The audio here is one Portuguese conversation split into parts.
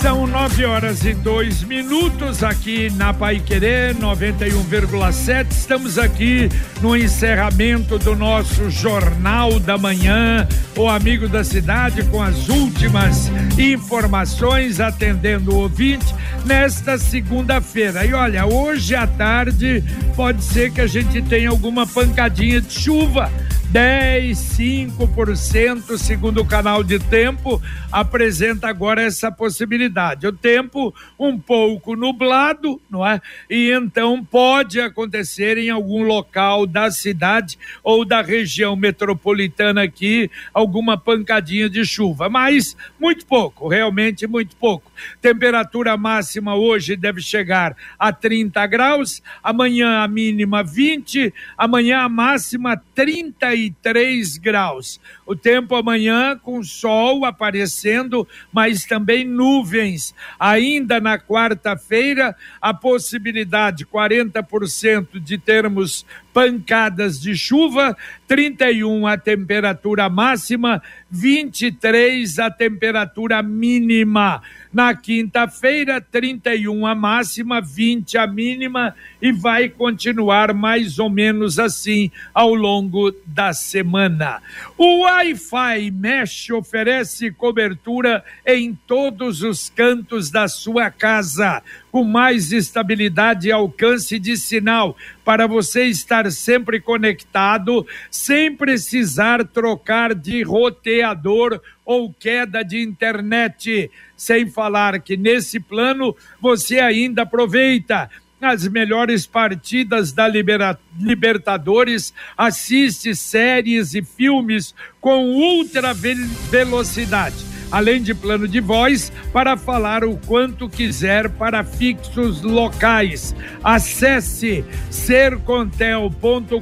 São nove horas e dois minutos aqui na Pai Querer 91,7. Estamos aqui no encerramento do nosso Jornal da Manhã, o Amigo da Cidade, com as últimas informações, atendendo o ouvinte nesta segunda-feira. E olha, hoje à tarde pode ser que a gente tenha alguma pancadinha de chuva 10, 5%, segundo o canal de tempo, apresenta agora essa possibilidade. O tempo um pouco nublado, não é? E então pode acontecer em algum local da cidade ou da região metropolitana aqui alguma pancadinha de chuva, mas muito pouco, realmente muito pouco. Temperatura máxima hoje deve chegar a 30 graus, amanhã a mínima 20, amanhã a máxima 31 33 graus. O tempo amanhã com sol aparecendo, mas também nuvens. Ainda na quarta-feira, a possibilidade 40% de termos pancadas de chuva, 31 a temperatura máxima, 23 a temperatura mínima. Na quinta-feira, 31 a máxima, 20 a mínima e vai continuar mais ou menos assim ao longo da semana. O Wi-Fi Mesh oferece cobertura em todos os cantos da sua casa, com mais estabilidade e alcance de sinal, para você estar sempre conectado, sem precisar trocar de roteador ou queda de internet. Sem falar que nesse plano você ainda aproveita as melhores partidas da Libera Libertadores, assiste séries e filmes com ultra velocidade além de plano de voz para falar o quanto quiser para fixos locais. Acesse sercontel.com.br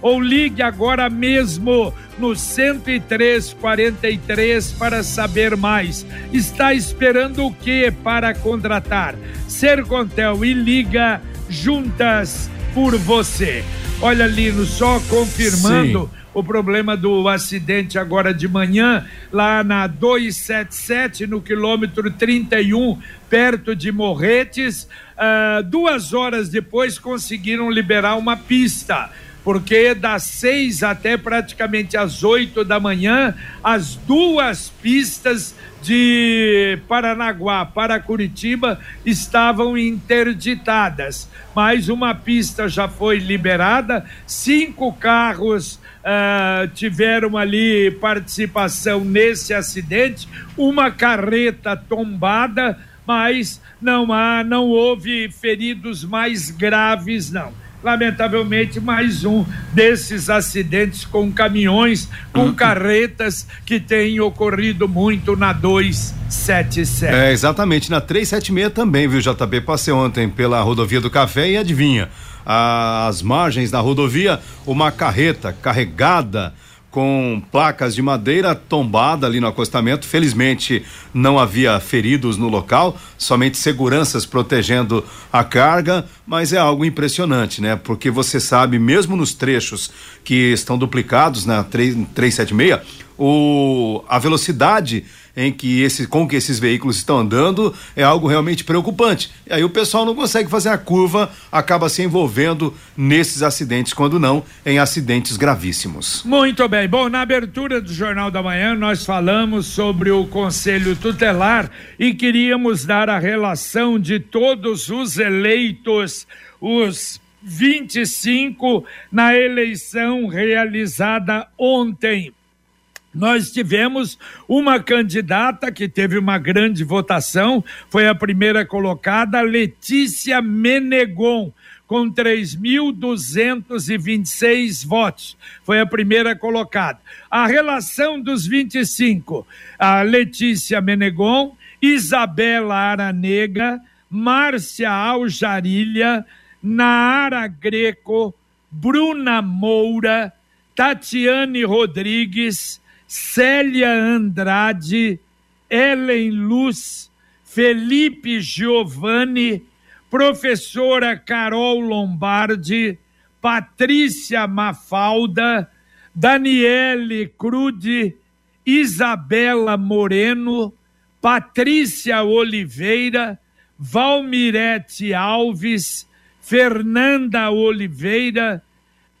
ou ligue agora mesmo no 10343 para saber mais. Está esperando o que para contratar? Sercontel e liga juntas por você. Olha, Lino, só confirmando. Sim o problema do acidente agora de manhã, lá na 277, no quilômetro 31, perto de Morretes. Uh, duas horas depois conseguiram liberar uma pista porque das seis até praticamente às oito da manhã, as duas pistas de Paranaguá para Curitiba estavam interditadas. Mas uma pista já foi liberada, cinco carros uh, tiveram ali participação nesse acidente, uma carreta tombada, mas não há, não houve feridos mais graves, não lamentavelmente, mais um desses acidentes com caminhões, com uhum. carretas que tem ocorrido muito na 277. É, exatamente, na 376 também, viu, JB? Passei ontem pela rodovia do Café e adivinha, às margens da rodovia, uma carreta carregada com placas de madeira tombada ali no acostamento. Felizmente não havia feridos no local, somente seguranças protegendo a carga, mas é algo impressionante, né? Porque você sabe, mesmo nos trechos que estão duplicados na 376, o, a velocidade em que esse, com que esses veículos estão andando é algo realmente preocupante. E aí o pessoal não consegue fazer a curva, acaba se envolvendo nesses acidentes, quando não em acidentes gravíssimos. Muito bem. Bom, na abertura do Jornal da Manhã, nós falamos sobre o Conselho Tutelar e queríamos dar a relação de todos os eleitos, os 25 na eleição realizada ontem nós tivemos uma candidata que teve uma grande votação, foi a primeira colocada, Letícia Menegon, com 3.226 votos. Foi a primeira colocada. A relação dos 25, a Letícia Menegon, Isabela Aranega, Márcia Aljarilha, Naara Greco, Bruna Moura, Tatiane Rodrigues, Célia Andrade, Ellen Luz, Felipe Giovanni, professora Carol Lombardi, Patrícia Mafalda, Daniele Crude, Isabela Moreno, Patrícia Oliveira, Valmirete Alves, Fernanda Oliveira,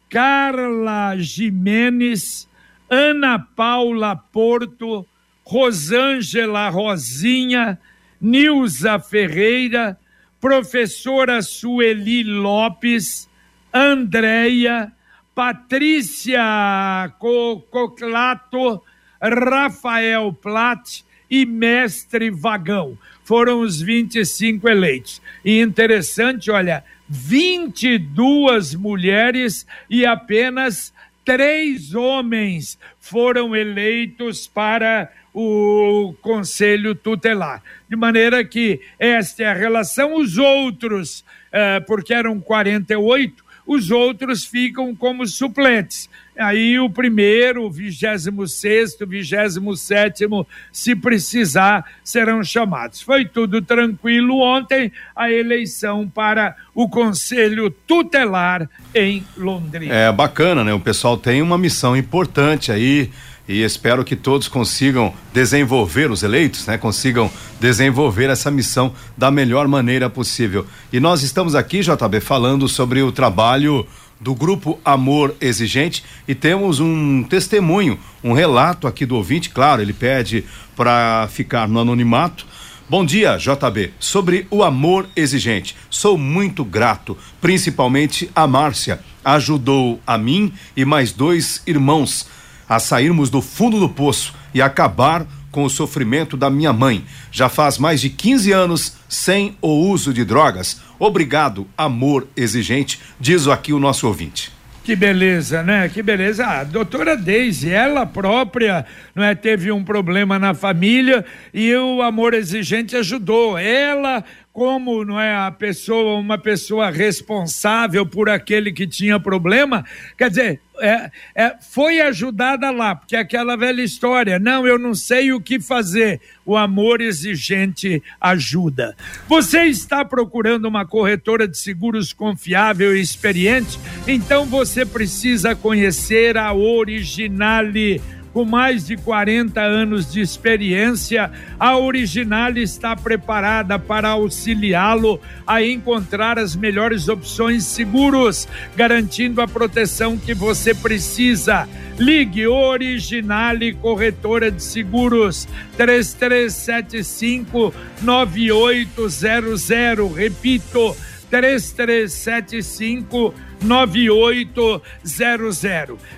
Carla Jimenez, Ana Paula Porto, Rosângela Rosinha, Nilza Ferreira, professora Sueli Lopes, Andréia, Patrícia Coclato, Rafael Platt e Mestre Vagão. Foram os 25 eleitos. E interessante, olha, 22 mulheres e apenas três homens foram eleitos para o Conselho Tutelar. De maneira que esta é a relação. Os outros, eh, porque eram 48, os outros ficam como suplentes. Aí o primeiro, o vigésimo sexto, vigésimo sétimo, se precisar, serão chamados. Foi tudo tranquilo ontem, a eleição para o Conselho Tutelar em Londrina. É bacana, né? O pessoal tem uma missão importante aí e espero que todos consigam desenvolver os eleitos, né? Consigam desenvolver essa missão da melhor maneira possível. E nós estamos aqui, JB, falando sobre o trabalho do grupo Amor Exigente e temos um testemunho, um relato aqui do ouvinte, claro, ele pede para ficar no anonimato. Bom dia, JB. Sobre o amor exigente, sou muito grato, principalmente a Márcia. Ajudou a mim e mais dois irmãos a sairmos do fundo do poço e acabar com o sofrimento da minha mãe. Já faz mais de 15 anos sem o uso de drogas. Obrigado, amor exigente, diz aqui o nosso ouvinte. Que beleza, né? Que beleza. A doutora Deise, ela própria, não é, teve um problema na família e o amor exigente ajudou. Ela como não é a pessoa uma pessoa responsável por aquele que tinha problema, quer dizer, é, é, foi ajudada lá, porque é aquela velha história, não, eu não sei o que fazer, o amor exigente ajuda. Você está procurando uma corretora de seguros confiável e experiente? Então você precisa conhecer a Originale com mais de 40 anos de experiência, a Original está preparada para auxiliá-lo a encontrar as melhores opções seguros, garantindo a proteção que você precisa. Ligue Originale Corretora de Seguros 3375 9800. Repito, 3375 9800.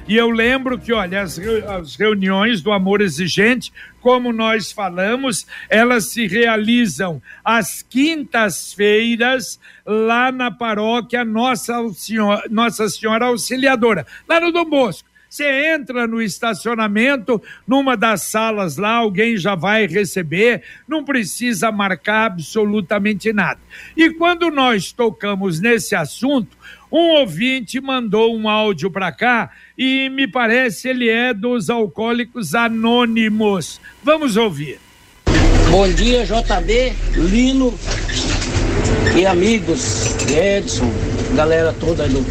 E eu lembro que, olha, as, as reuniões do Amor Exigente, como nós falamos, elas se realizam às quintas-feiras lá na paróquia Nossa Senhora, Nossa Senhora Auxiliadora, lá no Dom Bosco. Você entra no estacionamento, numa das salas lá, alguém já vai receber, não precisa marcar absolutamente nada. E quando nós tocamos nesse assunto, um ouvinte mandou um áudio para cá e me parece ele é dos Alcoólicos Anônimos. Vamos ouvir. Bom dia, JB, Lino e amigos, Edson, galera toda do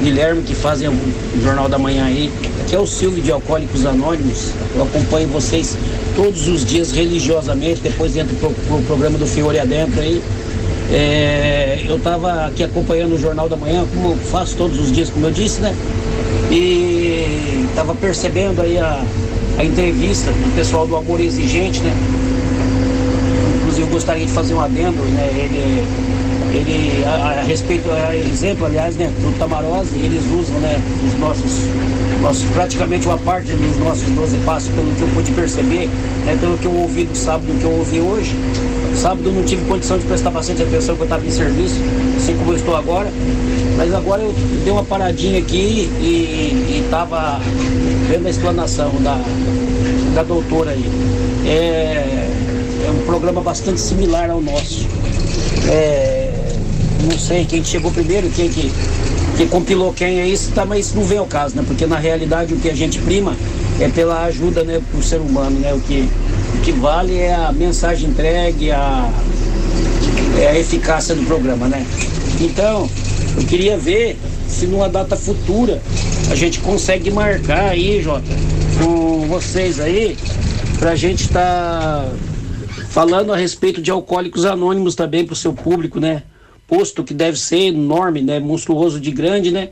Guilherme que fazem o Jornal da Manhã aí. Aqui é o Silvio de Alcoólicos Anônimos. Eu acompanho vocês todos os dias religiosamente, depois dentro pro, pro programa do Fiore Adentro aí. É, eu estava aqui acompanhando o Jornal da Manhã, como faço todos os dias, como eu disse, né? E estava percebendo aí a, a entrevista do pessoal do Amor Exigente, né? Inclusive eu gostaria de fazer um adendo, né? Ele ele, a, a respeito, a exemplo, aliás, né, do Tamarose, eles usam, né, os nossos, nossos, praticamente uma parte dos nossos 12 passos, pelo que eu pude perceber, né, pelo que eu ouvi no sábado, que eu ouvi hoje. Sábado não tive condição de prestar bastante atenção, porque eu estava em serviço, assim como eu estou agora. Mas agora eu dei uma paradinha aqui e estava vendo a explanação da, da doutora aí. É, é um programa bastante similar ao nosso. É, não sei quem chegou primeiro, quem que, que compilou quem é isso, tá, mas não vem ao caso, né? Porque na realidade o que a gente prima é pela ajuda né, pro ser humano, né? O que, o que vale é a mensagem entregue, a, é, a eficácia do programa, né? Então, eu queria ver se numa data futura a gente consegue marcar aí, Jota, com vocês aí, pra gente estar tá falando a respeito de alcoólicos anônimos também pro seu público, né? Posto que deve ser enorme, né? Monstruoso de grande, né?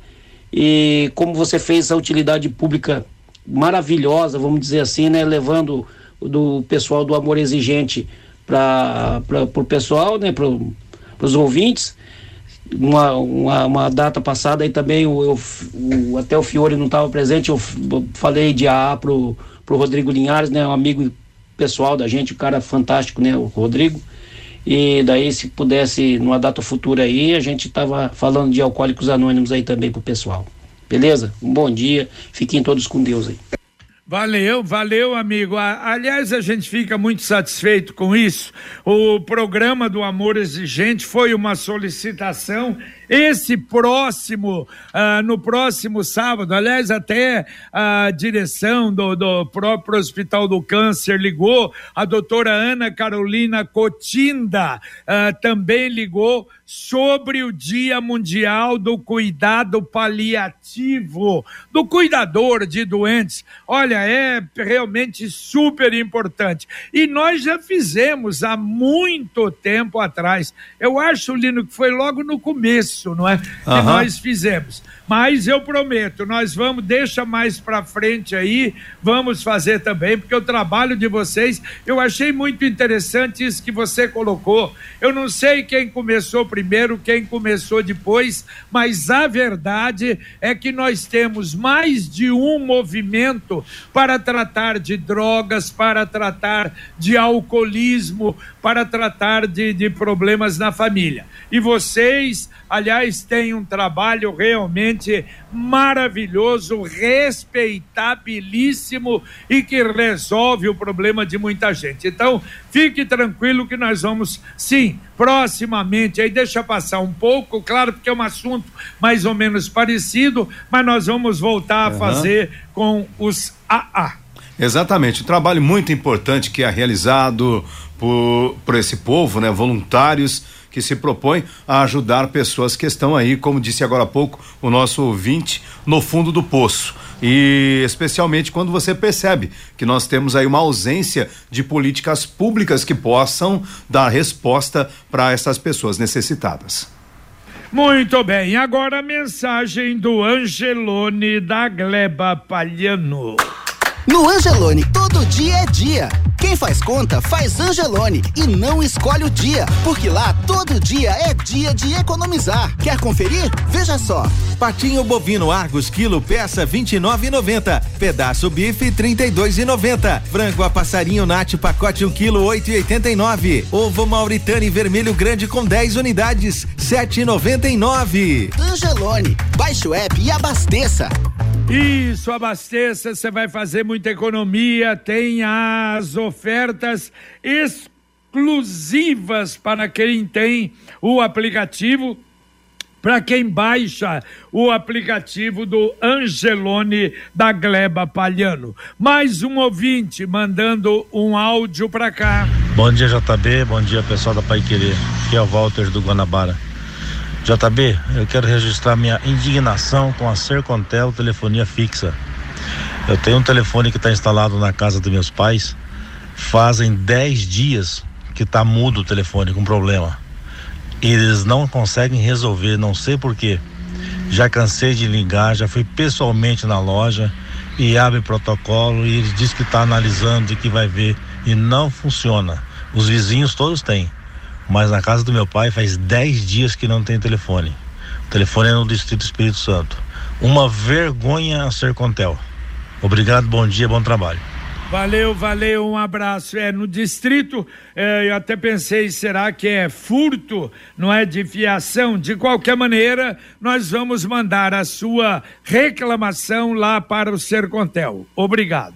E como você fez a utilidade pública maravilhosa, vamos dizer assim, né? Levando do pessoal do Amor Exigente para o pessoal, né? Para os ouvintes. Uma, uma, uma, data passada aí também, eu, eu o, até o Fiore não estava presente, eu falei de AA pro, pro Rodrigo Linhares, né? Um amigo pessoal da gente, um cara fantástico, né? O Rodrigo. E daí, se pudesse, numa data futura aí, a gente tava falando de alcoólicos anônimos aí também pro pessoal. Beleza? Um bom dia. Fiquem todos com Deus aí. Valeu, valeu, amigo. Aliás, a gente fica muito satisfeito com isso. O programa do Amor Exigente foi uma solicitação esse próximo, ah, no próximo sábado, aliás, até a direção do, do próprio Hospital do Câncer ligou, a doutora Ana Carolina Cotinda ah, também ligou sobre o Dia Mundial do Cuidado Paliativo, do cuidador de doentes. Olha, é realmente super importante. E nós já fizemos há muito tempo atrás. Eu acho, Lino, que foi logo no começo isso, não é? Que nós fizemos. Mas eu prometo, nós vamos, deixa mais para frente aí, vamos fazer também, porque o trabalho de vocês, eu achei muito interessante isso que você colocou. Eu não sei quem começou primeiro, quem começou depois, mas a verdade é que nós temos mais de um movimento para tratar de drogas, para tratar de alcoolismo, para tratar de, de problemas na família. E vocês, aliás, têm um trabalho realmente maravilhoso, respeitabilíssimo e que resolve o problema de muita gente. Então, fique tranquilo que nós vamos, sim, proximamente, aí deixa passar um pouco, claro, porque é um assunto mais ou menos parecido, mas nós vamos voltar a fazer com os AA. Exatamente, um trabalho muito importante que é realizado por, por esse povo, né? Voluntários que se propõem a ajudar pessoas que estão aí, como disse agora há pouco o nosso ouvinte, no fundo do poço. E especialmente quando você percebe que nós temos aí uma ausência de políticas públicas que possam dar resposta para essas pessoas necessitadas. Muito bem, agora a mensagem do Angelone da Gleba Palhano. No Angelone, todo dia é dia. Quem faz conta, faz Angelone e não escolhe o dia, porque lá todo dia é dia de economizar. Quer conferir? Veja só. Patinho bovino Argos quilo peça 29,90. Pedaço bife 32,90. Frango a passarinho Nat pacote 1 quilo 8,89. Ovo Mauritane vermelho grande com 10 unidades 7,99. Angelone, baixe o app e abasteça. Isso, abasteça, você vai fazer muita economia, tem as ofertas exclusivas para quem tem o aplicativo para quem baixa o aplicativo do Angelone da Gleba Palhano. Mais um ouvinte mandando um áudio para cá. Bom dia, JB. Bom dia, pessoal da Pai Querer. Aqui é o Walter do Guanabara. JB, eu quero registrar minha indignação com a Sercontel telefonia fixa. Eu tenho um telefone que está instalado na casa dos meus pais. Fazem 10 dias que está mudo o telefone com problema. Eles não conseguem resolver, não sei porquê. Já cansei de ligar, já fui pessoalmente na loja e abre protocolo e ele diz que está analisando e que vai ver e não funciona. Os vizinhos todos têm mas na casa do meu pai faz 10 dias que não tem telefone. O telefone é no Distrito Espírito Santo. Uma vergonha a ser Contel. Obrigado, bom dia, bom trabalho. Valeu, valeu, um abraço. É, no distrito, é, eu até pensei, será que é furto, não é de fiação? De qualquer maneira, nós vamos mandar a sua reclamação lá para o Sercontel. Obrigado.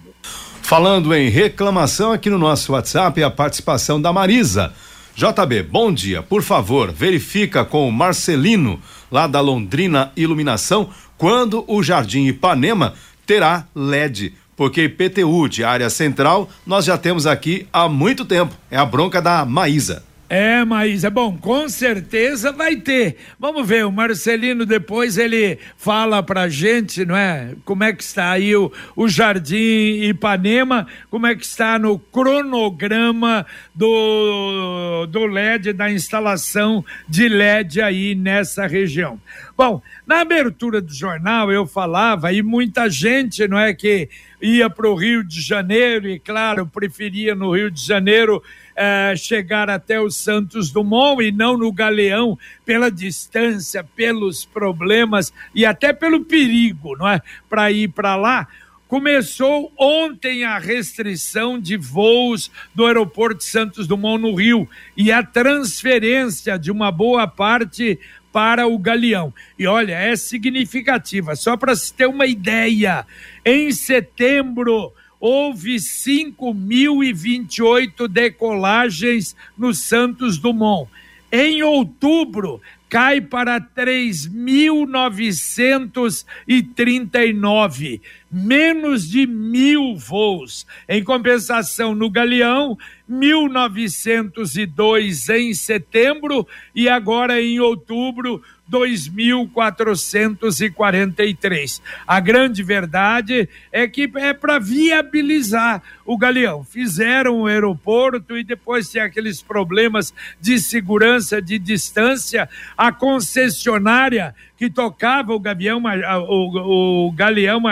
Falando em reclamação, aqui no nosso WhatsApp, a participação da Marisa. JB, bom dia. Por favor, verifica com o Marcelino, lá da Londrina Iluminação, quando o Jardim Ipanema terá LED. Porque IPTU de área central nós já temos aqui há muito tempo. É a bronca da Maísa. É, mas é bom, com certeza vai ter. Vamos ver, o Marcelino depois ele fala pra gente, não é? Como é que está aí o, o Jardim Ipanema, como é que está no cronograma do, do LED, da instalação de LED aí nessa região. Bom, na abertura do jornal eu falava, e muita gente, não é, que ia para o Rio de Janeiro, e claro, preferia no Rio de Janeiro é, chegar até o Santos Dumont e não no Galeão, pela distância, pelos problemas e até pelo perigo, não é? Para ir para lá. Começou ontem a restrição de voos do aeroporto Santos Dumont no Rio e a transferência de uma boa parte para o Galeão. E olha, é significativa. Só para se ter uma ideia, em setembro houve 5.028 decolagens no Santos Dumont. Em outubro, cai para 3.939, menos de mil voos. Em compensação, no Galeão, 1.902 em setembro e agora em outubro, 2.443. A grande verdade é que é para viabilizar o Galeão. Fizeram o aeroporto e depois tem aqueles problemas de segurança, de distância. A concessionária que tocava o, Gavião, o, o Galeão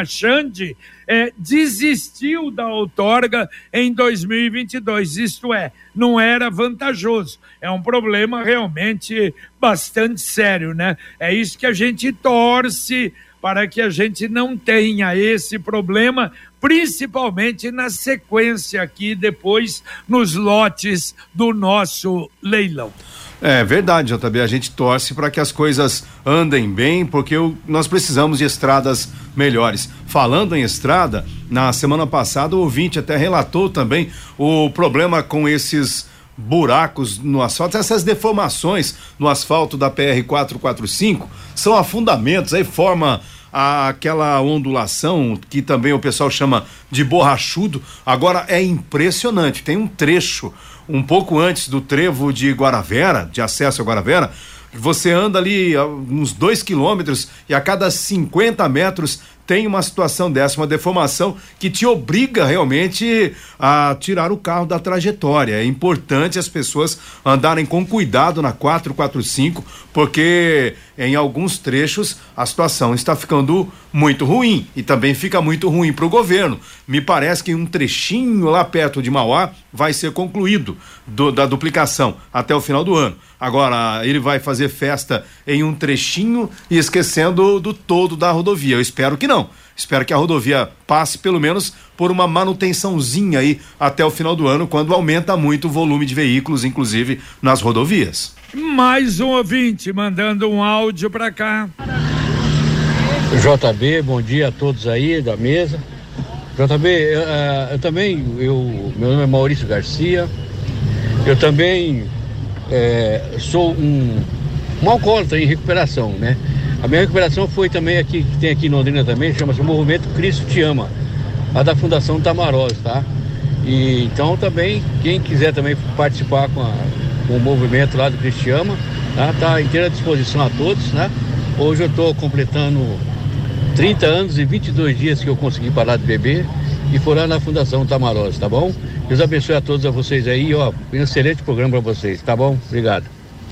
Machande é, desistiu da outorga em 2022. Isto é, não era vantajoso. É um problema realmente bastante sério, né? É isso que a gente torce para que a gente não tenha esse problema, principalmente na sequência aqui depois nos lotes do nosso leilão. É verdade, JB. A gente torce para que as coisas andem bem, porque nós precisamos de estradas melhores. Falando em estrada, na semana passada o ouvinte até relatou também o problema com esses buracos no asfalto, essas deformações no asfalto da PR 445 são afundamentos, aí forma aquela ondulação que também o pessoal chama de borrachudo. Agora é impressionante, tem um trecho um pouco antes do trevo de Guaravera, de acesso a Guaravera, você anda ali uns dois quilômetros e a cada 50 metros tem uma situação dessa, uma deformação que te obriga realmente a tirar o carro da trajetória. É importante as pessoas andarem com cuidado na 445, porque em alguns trechos a situação está ficando muito ruim e também fica muito ruim para o governo. Me parece que um trechinho lá perto de Mauá vai ser concluído do, da duplicação até o final do ano. Agora, ele vai fazer festa em um trechinho e esquecendo do todo da rodovia. Eu espero que não. Espero que a rodovia passe pelo menos por uma manutençãozinha aí até o final do ano, quando aumenta muito o volume de veículos, inclusive nas rodovias. Mais um ouvinte mandando um áudio para cá. JB, bom dia a todos aí da mesa. JB, eu, eh, eu também, eu, meu nome é Maurício Garcia. Eu também é, sou um, um alcoólatra em recuperação, né? A minha recuperação foi também aqui, que tem aqui em Londrina também, chama-se Movimento Cristo Te Ama, a da Fundação Tamarós, tá? E, então também, quem quiser também participar com, a, o movimento lá do Cristo Te Ama, tá? Inteira disposição a todos, né? Hoje eu estou completando 30 anos e 22 dias que eu consegui parar de beber e for lá na Fundação Tamarós, tá bom? Deus abençoe a todos a vocês aí, ó. Um excelente programa para vocês, tá bom? Obrigado.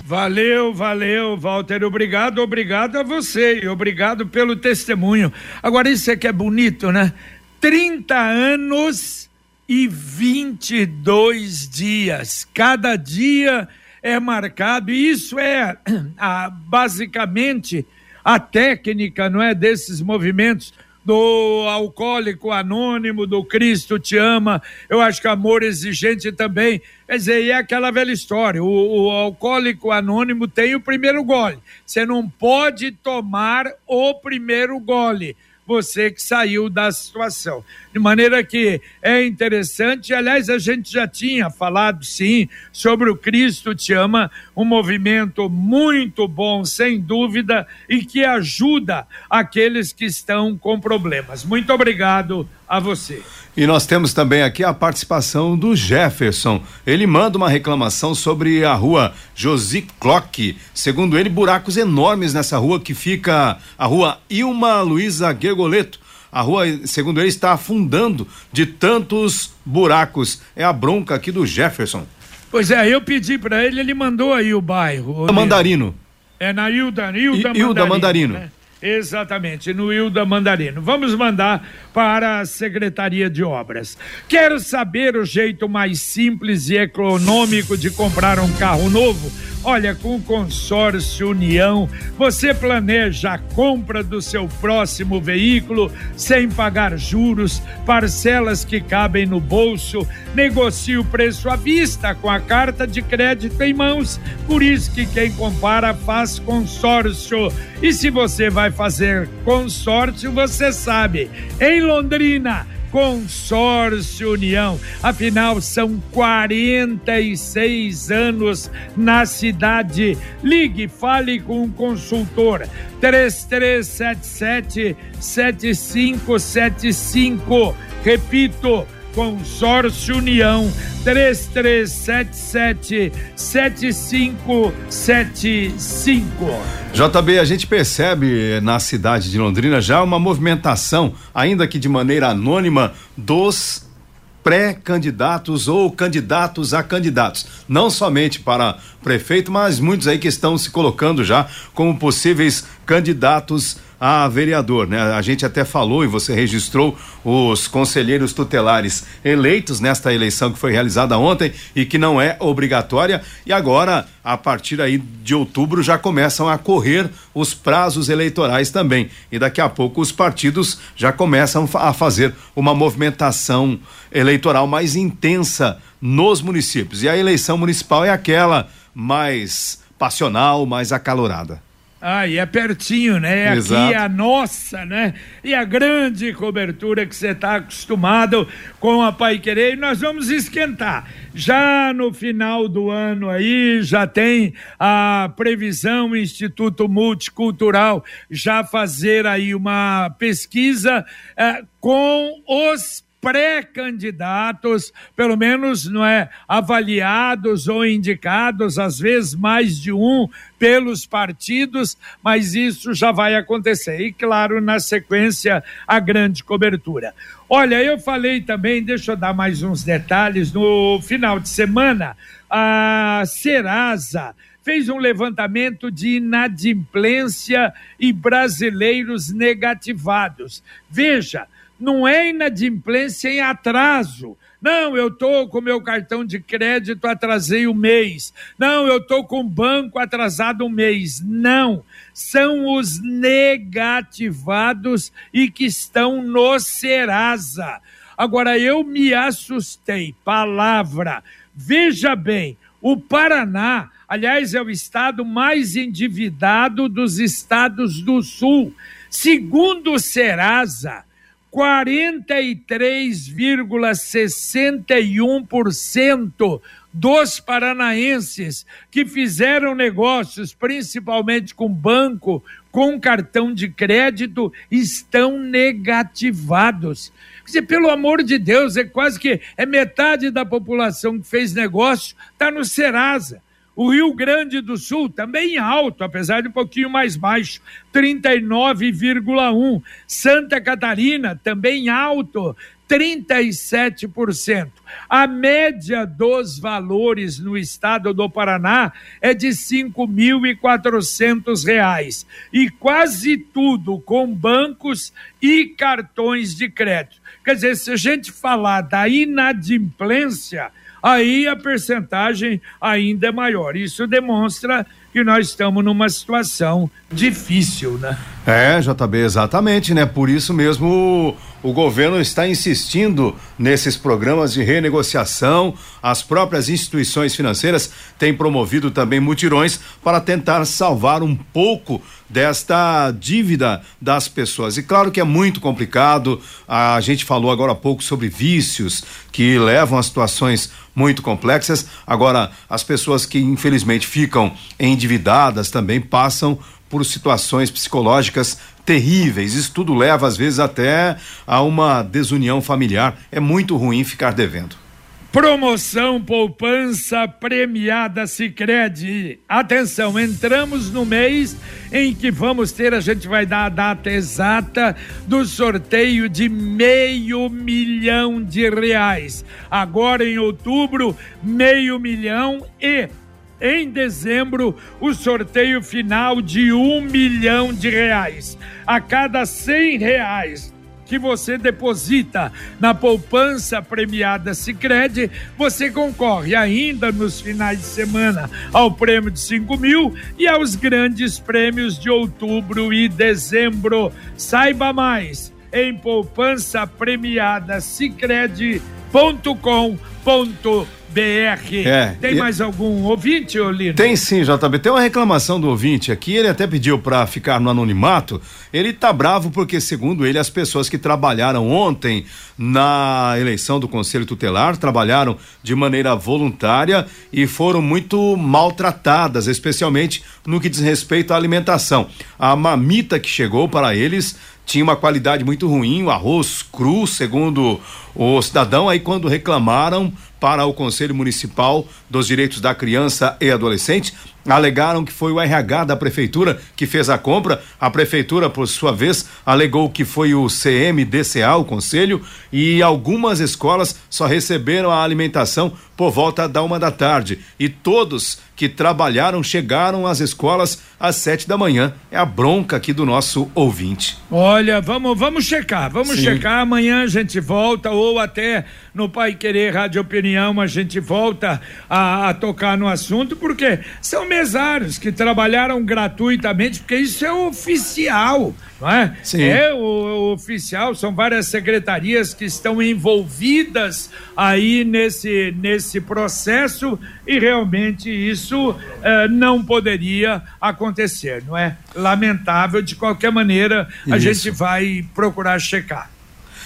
Valeu, valeu, Walter. Obrigado, obrigado a você e obrigado pelo testemunho. Agora, isso é que é bonito, né? 30 anos e 22 dias. Cada dia é marcado, e isso é a, basicamente a técnica, não é? Desses movimentos do alcoólico anônimo, do Cristo te ama. Eu acho que amor exigente também. Quer dizer, e é aquela velha história: o, o alcoólico anônimo tem o primeiro gole. Você não pode tomar o primeiro gole você que saiu da situação. De maneira que é interessante, aliás, a gente já tinha falado sim sobre o Cristo Te Ama, um movimento muito bom, sem dúvida, e que ajuda aqueles que estão com problemas. Muito obrigado a você. E nós temos também aqui a participação do Jefferson. Ele manda uma reclamação sobre a rua Josi Clock. Segundo ele, buracos enormes nessa rua que fica a rua Ilma Luiza Gergoleto. A rua, segundo ele, está afundando de tantos buracos. É a bronca aqui do Jefferson. Pois é, eu pedi para ele, ele mandou aí o bairro. Mandarino. É na Ilda, Ilda, I, Ilda Mandarino. Mandarino. Né? Exatamente, no Ilda Mandarino. Vamos mandar para a Secretaria de Obras. Quero saber o jeito mais simples e econômico de comprar um carro novo? Olha, com o consórcio União, você planeja a compra do seu próximo veículo sem pagar juros, parcelas que cabem no bolso, negocie o preço à vista com a carta de crédito em mãos. Por isso que quem compara faz consórcio. E se você vai fazer consórcio, você sabe. Em Londrina, Consórcio União. Afinal, são 46 anos na cidade. Ligue, fale com o consultor. 3377 7575. Repito, Consórcio União 3377 7575. JB, a gente percebe na cidade de Londrina já uma movimentação, ainda que de maneira anônima, dos pré-candidatos ou candidatos a candidatos, não somente para prefeito, mas muitos aí que estão se colocando já como possíveis candidatos a vereador, né? A gente até falou e você registrou os conselheiros tutelares eleitos nesta eleição que foi realizada ontem e que não é obrigatória e agora a partir aí de outubro já começam a correr os prazos eleitorais também e daqui a pouco os partidos já começam a fazer uma movimentação eleitoral mais intensa nos municípios e a eleição municipal é aquela mais passional, mais acalorada. Ah, e é pertinho, né? Exato. Aqui é a nossa, né? E a grande cobertura que você está acostumado com a Pai Querer. E nós vamos esquentar. Já no final do ano aí, já tem a previsão, Instituto Multicultural, já fazer aí uma pesquisa eh, com os pré-candidatos, pelo menos não é avaliados ou indicados, às vezes mais de um pelos partidos, mas isso já vai acontecer. E claro, na sequência, a grande cobertura. Olha, eu falei também, deixa eu dar mais uns detalhes, no final de semana, a Serasa fez um levantamento de inadimplência e brasileiros negativados. Veja, não é inadimplência em atraso. Não, eu estou com meu cartão de crédito, atrasei um mês. Não, eu estou com o banco atrasado um mês. Não, são os negativados e que estão no Serasa. Agora, eu me assustei. Palavra. Veja bem, o Paraná, aliás, é o estado mais endividado dos estados do Sul. Segundo o Serasa, 43,61% dos paranaenses que fizeram negócios, principalmente com banco, com cartão de crédito, estão negativados. Dizer, pelo amor de Deus, é quase que é metade da população que fez negócio está no Serasa. O Rio Grande do Sul também alto, apesar de um pouquinho mais baixo, 39,1. Santa Catarina também alto, 37%. A média dos valores no estado do Paraná é de R$ 5.400 e quase tudo com bancos e cartões de crédito. Quer dizer, se a gente falar da inadimplência, aí a percentagem ainda é maior. Isso demonstra que nós estamos numa situação difícil, né? É, JB, exatamente, né? Por isso mesmo o, o, governo está insistindo nesses programas de renegociação. As próprias instituições financeiras têm promovido também mutirões para tentar salvar um pouco desta dívida das pessoas. E claro que é muito complicado. A gente falou agora há pouco sobre vícios que levam a situações muito complexas. Agora, as pessoas que infelizmente ficam endividadas também passam por situações psicológicas terríveis. Isso tudo leva, às vezes, até a uma desunião familiar. É muito ruim ficar devendo. Promoção poupança premiada Sicredi. Atenção, entramos no mês em que vamos ter, a gente vai dar a data exata do sorteio de meio milhão de reais. Agora em outubro, meio milhão e em dezembro, o sorteio final de um milhão de reais. A cada cem reais que você deposita na poupança premiada Sicredi, você concorre ainda nos finais de semana ao prêmio de 5 mil e aos grandes prêmios de outubro e dezembro. Saiba mais em poupança premiada Sicredi.com.br BR. É, tem mais algum ouvinte, Olino? Tem sim, JB. Tem uma reclamação do ouvinte aqui, ele até pediu para ficar no anonimato. Ele tá bravo porque, segundo ele, as pessoas que trabalharam ontem na eleição do Conselho Tutelar trabalharam de maneira voluntária e foram muito maltratadas, especialmente no que diz respeito à alimentação. A mamita que chegou para eles tinha uma qualidade muito ruim, o arroz cru, segundo o cidadão. Aí, quando reclamaram, para o Conselho Municipal dos Direitos da Criança e Adolescente. Alegaram que foi o RH da prefeitura que fez a compra. A prefeitura, por sua vez, alegou que foi o CMDCA, o conselho, e algumas escolas só receberam a alimentação por volta da uma da tarde. E todos que trabalharam chegaram às escolas às sete da manhã. É a bronca aqui do nosso ouvinte. Olha, vamos, vamos checar, vamos Sim. checar. Amanhã a gente volta ou até no Pai Querer Rádio Opinião a gente volta a, a tocar no assunto, porque são mesários que trabalharam gratuitamente, porque isso é oficial não é? Sim. É o, o, oficial, são várias secretarias que estão envolvidas aí nesse, nesse processo e realmente isso eh, não poderia acontecer, não é? Lamentável, de qualquer maneira, a isso. gente vai procurar checar.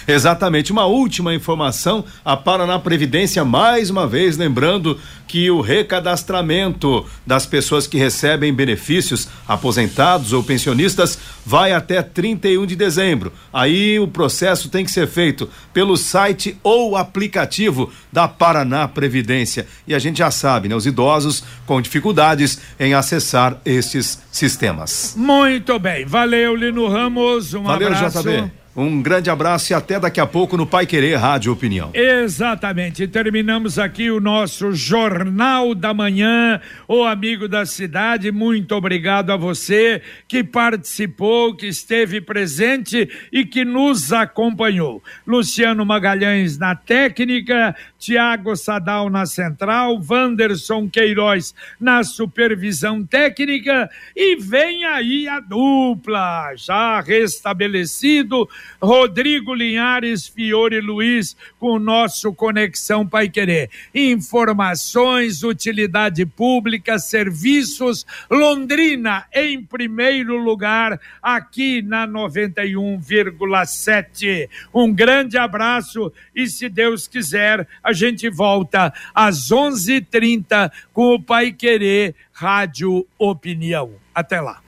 Exatamente. Uma última informação: a Paraná Previdência, mais uma vez, lembrando que o recadastramento das pessoas que recebem benefícios, aposentados ou pensionistas, vai até 31 de dezembro. Aí o processo tem que ser feito pelo site ou aplicativo da Paraná Previdência. E a gente já sabe, né? Os idosos com dificuldades em acessar estes sistemas. Muito bem. Valeu, Lino Ramos. Um Valeu, abraço. JB. Um grande abraço e até daqui a pouco no Pai Querer Rádio Opinião. Exatamente. Terminamos aqui o nosso Jornal da Manhã, o amigo da cidade. Muito obrigado a você que participou, que esteve presente e que nos acompanhou. Luciano Magalhães na técnica, Tiago Sadal na central, Wanderson Queiroz na supervisão técnica e vem aí a dupla já restabelecido Rodrigo Linhares Fiore Luiz com o nosso Conexão Pai Querer. Informações, utilidade pública, serviços, Londrina em primeiro lugar aqui na 91,7. Um grande abraço e se Deus quiser, a gente volta às 11:30 com o Pai Querer Rádio Opinião. Até lá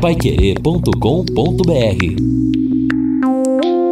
paiquerê.com.br